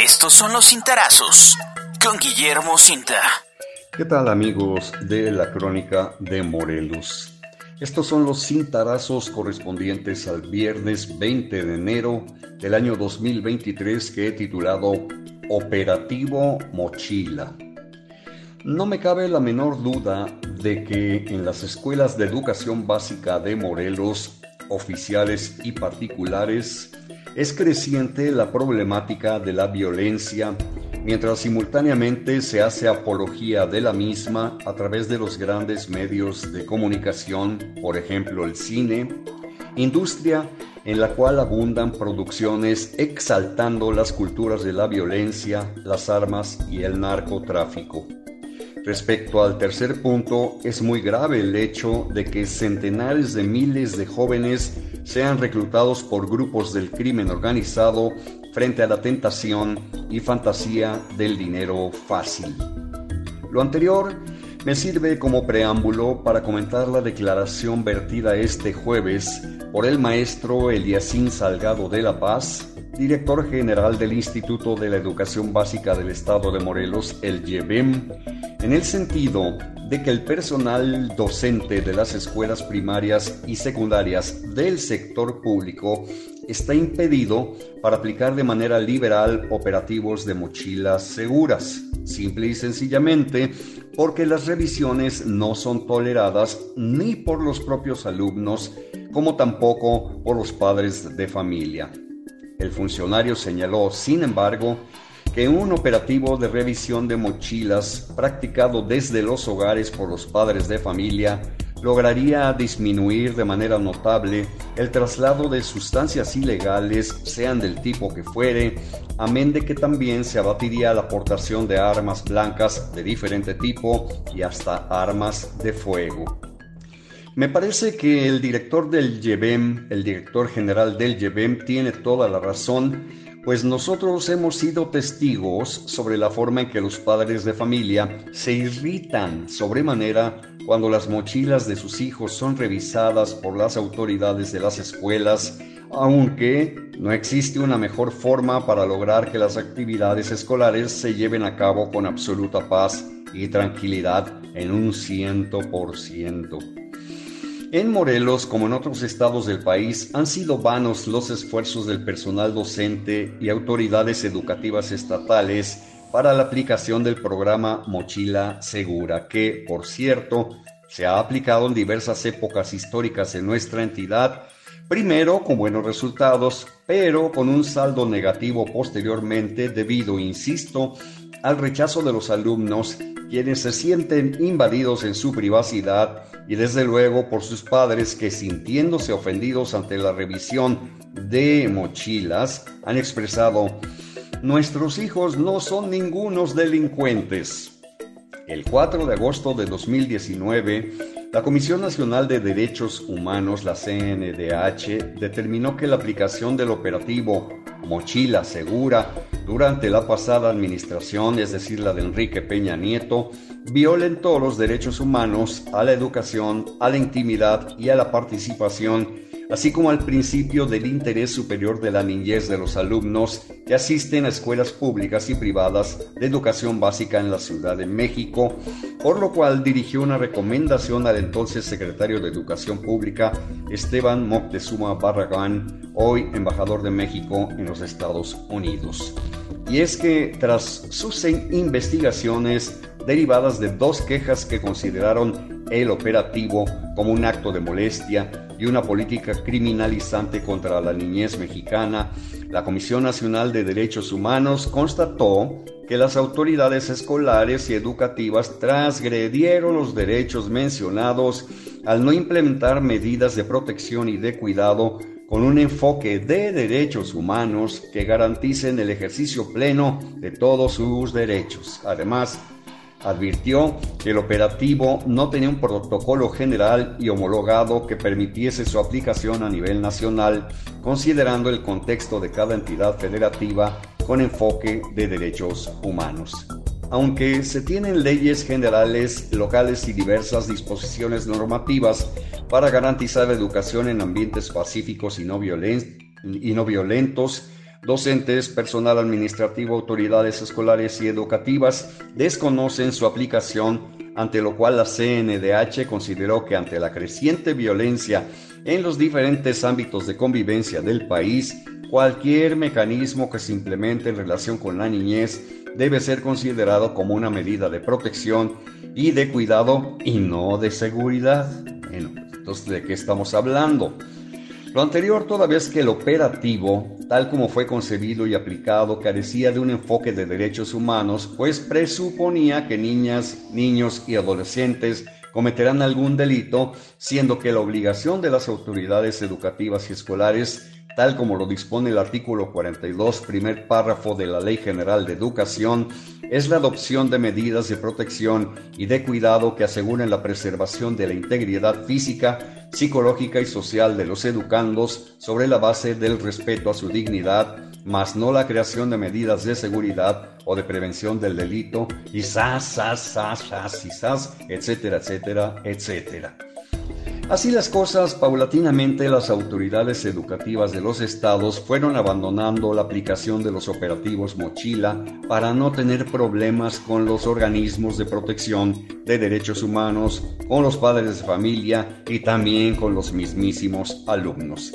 Estos son los cintarazos con Guillermo Cinta. ¿Qué tal amigos de la crónica de Morelos? Estos son los cintarazos correspondientes al viernes 20 de enero del año 2023 que he titulado Operativo Mochila. No me cabe la menor duda de que en las escuelas de educación básica de Morelos, oficiales y particulares, es creciente la problemática de la violencia, mientras simultáneamente se hace apología de la misma a través de los grandes medios de comunicación, por ejemplo el cine, industria en la cual abundan producciones exaltando las culturas de la violencia, las armas y el narcotráfico. Respecto al tercer punto, es muy grave el hecho de que centenares de miles de jóvenes sean reclutados por grupos del crimen organizado frente a la tentación y fantasía del dinero fácil. Lo anterior me sirve como preámbulo para comentar la declaración vertida este jueves por el maestro Eliasín Salgado de la Paz, director general del Instituto de la Educación Básica del Estado de Morelos, el YEBEM, en el sentido de que el personal docente de las escuelas primarias y secundarias del sector público está impedido para aplicar de manera liberal operativos de mochilas seguras, simple y sencillamente porque las revisiones no son toleradas ni por los propios alumnos como tampoco por los padres de familia. El funcionario señaló, sin embargo, que un operativo de revisión de mochilas practicado desde los hogares por los padres de familia lograría disminuir de manera notable el traslado de sustancias ilegales, sean del tipo que fuere, amén de que también se abatiría la aportación de armas blancas de diferente tipo y hasta armas de fuego. Me parece que el director del YEBEM, el director general del YEBEM, tiene toda la razón pues nosotros hemos sido testigos sobre la forma en que los padres de familia se irritan sobremanera cuando las mochilas de sus hijos son revisadas por las autoridades de las escuelas, aunque no existe una mejor forma para lograr que las actividades escolares se lleven a cabo con absoluta paz y tranquilidad en un ciento por ciento. En Morelos, como en otros estados del país, han sido vanos los esfuerzos del personal docente y autoridades educativas estatales para la aplicación del programa Mochila Segura, que, por cierto, se ha aplicado en diversas épocas históricas en nuestra entidad, primero con buenos resultados, pero con un saldo negativo posteriormente debido, insisto, al rechazo de los alumnos, quienes se sienten invadidos en su privacidad y desde luego por sus padres que sintiéndose ofendidos ante la revisión de mochilas han expresado, nuestros hijos no son ningunos delincuentes. El 4 de agosto de 2019, la Comisión Nacional de Derechos Humanos, la CNDH, determinó que la aplicación del operativo Mochila Segura durante la pasada administración, es decir, la de Enrique Peña Nieto, violentó los derechos humanos a la educación, a la intimidad y a la participación así como al principio del interés superior de la niñez de los alumnos que asisten a escuelas públicas y privadas de educación básica en la Ciudad de México, por lo cual dirigió una recomendación al entonces secretario de Educación Pública, Esteban Moctezuma Barragán, hoy embajador de México en los Estados Unidos. Y es que tras sus investigaciones derivadas de dos quejas que consideraron el operativo como un acto de molestia y una política criminalizante contra la niñez mexicana, la Comisión Nacional de Derechos Humanos constató que las autoridades escolares y educativas transgredieron los derechos mencionados al no implementar medidas de protección y de cuidado con un enfoque de derechos humanos que garanticen el ejercicio pleno de todos sus derechos. Además, advirtió que el operativo no tenía un protocolo general y homologado que permitiese su aplicación a nivel nacional, considerando el contexto de cada entidad federativa con enfoque de derechos humanos. Aunque se tienen leyes generales, locales y diversas disposiciones normativas para garantizar la educación en ambientes pacíficos y no, violentos, docentes, personal administrativo, autoridades escolares y educativas desconocen su aplicación, ante lo cual la CNDH consideró que ante la creciente violencia en los diferentes ámbitos de convivencia del país, cualquier mecanismo que se implemente en relación con la niñez debe ser considerado como una medida de protección y de cuidado y no de seguridad. Bueno, entonces, ¿de qué estamos hablando? Lo anterior toda vez que el operativo, tal como fue concebido y aplicado, carecía de un enfoque de derechos humanos, pues presuponía que niñas, niños y adolescentes cometerán algún delito, siendo que la obligación de las autoridades educativas y escolares tal como lo dispone el artículo 42, primer párrafo de la Ley General de Educación, es la adopción de medidas de protección y de cuidado que aseguren la preservación de la integridad física, psicológica y social de los educandos sobre la base del respeto a su dignidad, mas no la creación de medidas de seguridad o de prevención del delito, y sas, sas, sas, sas, y sas, etcétera, etcétera, etcétera. Así las cosas, paulatinamente las autoridades educativas de los estados fueron abandonando la aplicación de los operativos mochila para no tener problemas con los organismos de protección de derechos humanos, con los padres de familia y también con los mismísimos alumnos.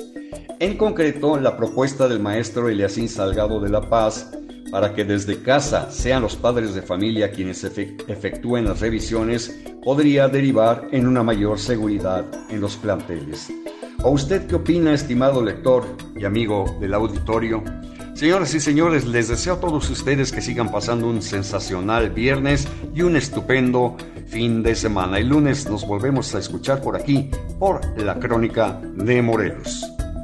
En concreto, la propuesta del maestro Eliasín Salgado de La Paz para que desde casa sean los padres de familia quienes efectúen las revisiones podría derivar en una mayor seguridad en los planteles. ¿O usted qué opina, estimado lector y amigo del auditorio? Señoras y señores, les deseo a todos ustedes que sigan pasando un sensacional viernes y un estupendo fin de semana. El lunes nos volvemos a escuchar por aquí, por la Crónica de Morelos.